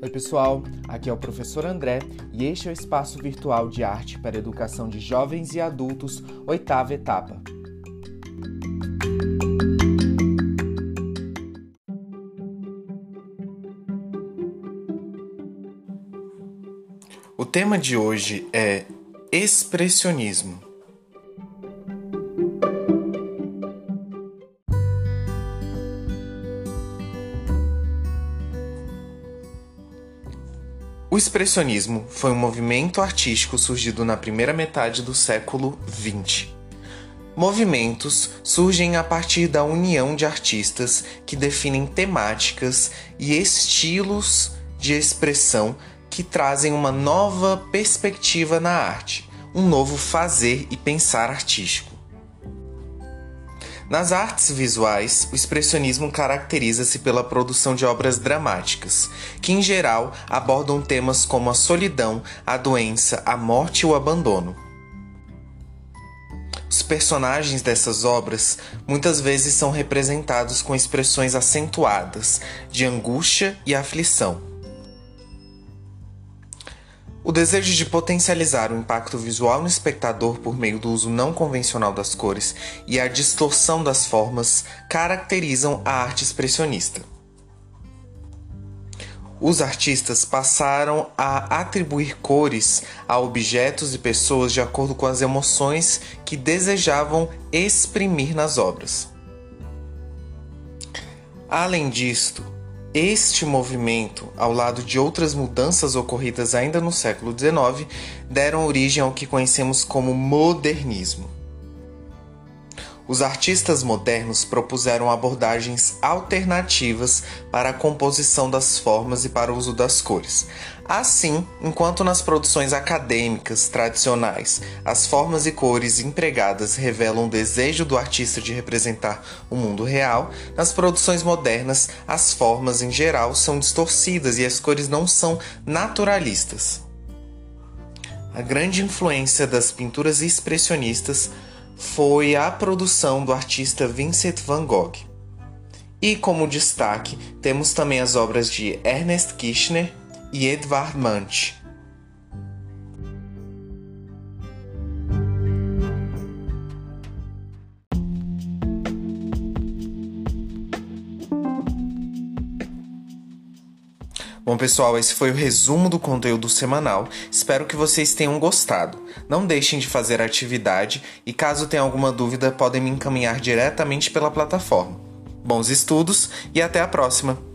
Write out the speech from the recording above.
Oi, pessoal, aqui é o professor André e este é o espaço virtual de arte para educação de jovens e adultos, oitava etapa. O tema de hoje é expressionismo. O expressionismo foi um movimento artístico surgido na primeira metade do século XX. Movimentos surgem a partir da união de artistas que definem temáticas e estilos de expressão que trazem uma nova perspectiva na arte, um novo fazer e pensar artístico. Nas artes visuais, o expressionismo caracteriza-se pela produção de obras dramáticas, que em geral abordam temas como a solidão, a doença, a morte e o abandono. Os personagens dessas obras muitas vezes são representados com expressões acentuadas de angústia e aflição. O desejo de potencializar o impacto visual no espectador por meio do uso não convencional das cores e a distorção das formas caracterizam a arte expressionista. Os artistas passaram a atribuir cores a objetos e pessoas de acordo com as emoções que desejavam exprimir nas obras. Além disto, este movimento, ao lado de outras mudanças ocorridas ainda no século XIX, deram origem ao que conhecemos como modernismo. Os artistas modernos propuseram abordagens alternativas para a composição das formas e para o uso das cores. Assim, enquanto nas produções acadêmicas tradicionais as formas e cores empregadas revelam o desejo do artista de representar o mundo real, nas produções modernas as formas em geral são distorcidas e as cores não são naturalistas. A grande influência das pinturas expressionistas foi a produção do artista Vincent van Gogh. E como destaque, temos também as obras de Ernest Kirchner e Edvard Munch. Bom, pessoal, esse foi o resumo do conteúdo semanal. Espero que vocês tenham gostado. Não deixem de fazer a atividade e, caso tenham alguma dúvida, podem me encaminhar diretamente pela plataforma. Bons estudos e até a próxima!